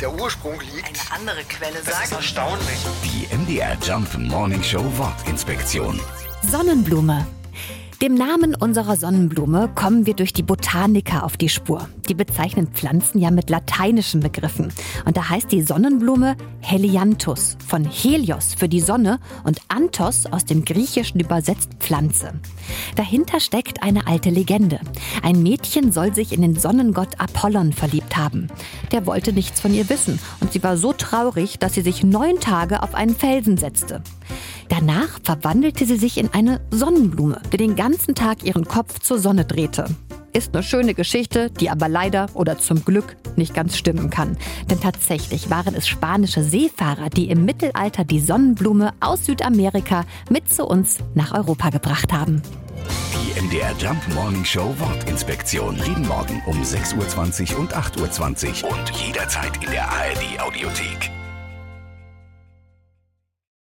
der Ursprung liegt. Eine andere Quelle Das ist sagt. erstaunlich. Die MDR Jump Morning Show Wortinspektion. Sonnenblume. Dem Namen unserer Sonnenblume kommen wir durch die Botaniker auf die Spur. Die bezeichnen Pflanzen ja mit lateinischen Begriffen. Und da heißt die Sonnenblume Helianthus, von Helios für die Sonne und Anthos aus dem Griechischen übersetzt Pflanze. Dahinter steckt eine alte Legende. Ein Mädchen soll sich in den Sonnengott Apollon verliebt haben. Der wollte nichts von ihr wissen und sie war so traurig, dass sie sich neun Tage auf einen Felsen setzte. Danach verwandelte sie sich in eine Sonnenblume, die den ganzen Tag ihren Kopf zur Sonne drehte. Ist eine schöne Geschichte, die aber leider oder zum Glück nicht ganz stimmen kann. Denn tatsächlich waren es spanische Seefahrer, die im Mittelalter die Sonnenblume aus Südamerika mit zu uns nach Europa gebracht haben. Die MDR Jump Morning Show Wortinspektion. Jeden Morgen um 6.20 Uhr und 8.20 Uhr und jederzeit in der ARD Audiothek.